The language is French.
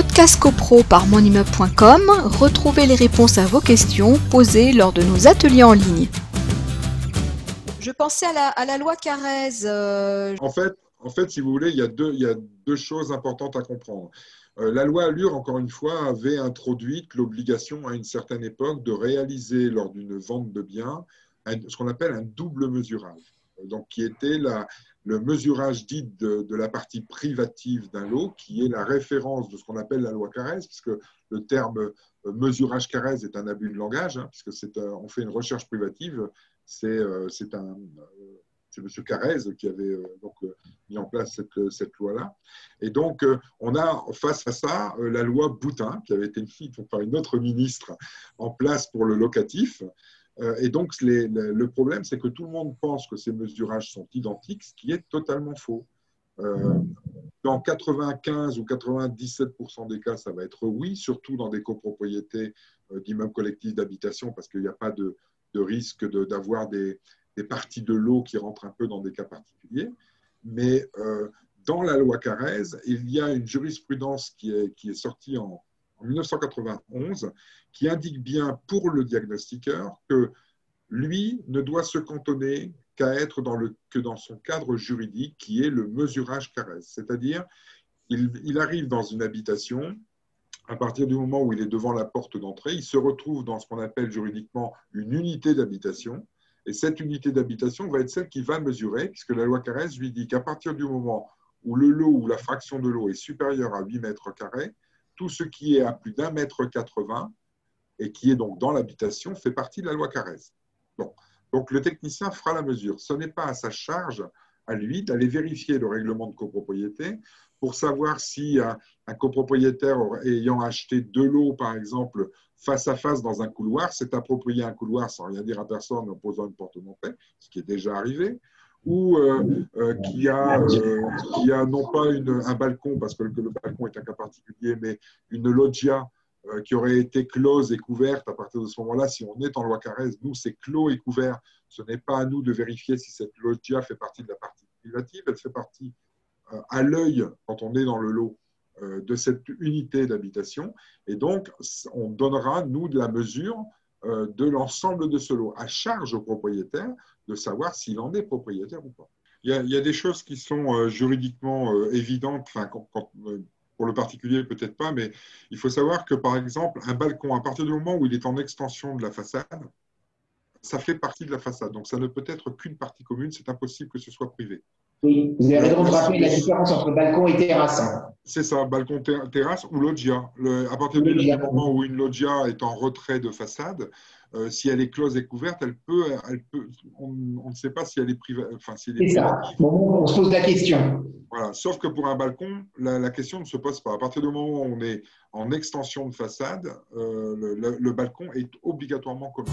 Podcast CoPro par monimmeuble.com, retrouvez les réponses à vos questions posées lors de nos ateliers en ligne. Je pensais à la, loi Carrez. Euh, en, fait, en fait, si vous voulez, il y a deux, il y a deux choses importantes à comprendre. Euh, la loi Allure, encore une fois, avait introduit l'obligation à une certaine époque de réaliser lors d'une vente de biens ce qu'on appelle un double mesurage, donc qui était la, le mesurage dit de, la partie privative d'un lot, qui est la référence de ce qu'on appelle la loi Carrez, puisque le terme euh, mesurage Carrez est un abus de langage, hein, puisque c'est, euh, on fait une recherche privative, c'est, euh, un M. Carrez qui avait donc, mis en place cette, cette loi-là. Et donc, on a face à ça la loi Boutin, qui avait été mise par une autre ministre en place pour le locatif, et donc, le problème, c'est que tout le monde pense que ces mesurages sont identiques, ce qui est totalement faux. Euh, dans 95 ou 97% des cas, ça va être oui, surtout dans des copropriétés euh, d'immeubles collectifs d'habitation, parce qu'il n'y a pas de, risque d'avoir des, parties de l'eau qui rentrent un peu dans des cas particuliers. Mais dans la loi Carrez, il y a une jurisprudence qui est sortie en, en 1991 qui indique bien pour le diagnostiqueur que lui ne doit se cantonner qu'à être dans le, que dans son cadre juridique qui est le mesurage caresse. C'est-à-dire, il, arrive dans une habitation, à partir du moment où il est devant la porte d'entrée, il se retrouve dans ce qu'on appelle juridiquement une unité d'habitation. Et cette unité d'habitation va être celle qui va mesurer, puisque la loi Carrez lui dit qu'à partir du moment où le lot ou la fraction de l'eau est supérieure à 8 mètres carrés, tout ce qui est à plus d'un mètre 80 et qui est donc dans l'habitation fait partie de la loi Carrez. Donc le technicien fera la mesure. Ce n'est pas à sa charge, à lui, d'aller vérifier le règlement de copropriété pour savoir si un, copropriétaire ayant acheté de l'eau, par exemple, face à face dans un couloir, s'est approprié un couloir sans rien dire à personne en posant une porte montée, ce qui est déjà arrivé, ou euh, euh, qui, a, euh, qui a non pas une, un balcon, parce que le, balcon est un cas particulier, mais une loggia qui aurait été close et couverte à partir de ce moment-là, si on est en loi Carrez, nous, c'est clos et couvert. Ce n'est pas à nous de vérifier si cette loggia fait partie de la partie privative, elle fait partie à l'œil, quand on est dans le lot, de cette unité d'habitation. Et donc, on donnera, nous, de la mesure de l'ensemble de ce lot, à charge au propriétaire de savoir s'il en est propriétaire ou pas. Il y a, des choses qui sont euh, juridiquement euh, évidentes, enfin, pour le particulier peut-être pas, mais il faut savoir que par exemple, un balcon, à partir du moment où il est en extension de la façade, ça fait partie de la façade. Donc ça ne peut être qu'une partie commune, c'est impossible que ce soit privé. Oui, vous avez raison de rappeler la différence entre balcon et terrasse. Hein. C'est ça, balcon, terrasse ou loggia. à partir du moment où une loggia est en retrait de façade, euh, si elle est close et couverte, elle peut, elle peut on, ne sait pas si elle est privée. Enfin, si c'est ça. on se pose la question. Voilà. Sauf que pour un balcon, la, question ne se pose pas. À partir du moment où on est en extension de façade, euh, le, le balcon est obligatoirement commun.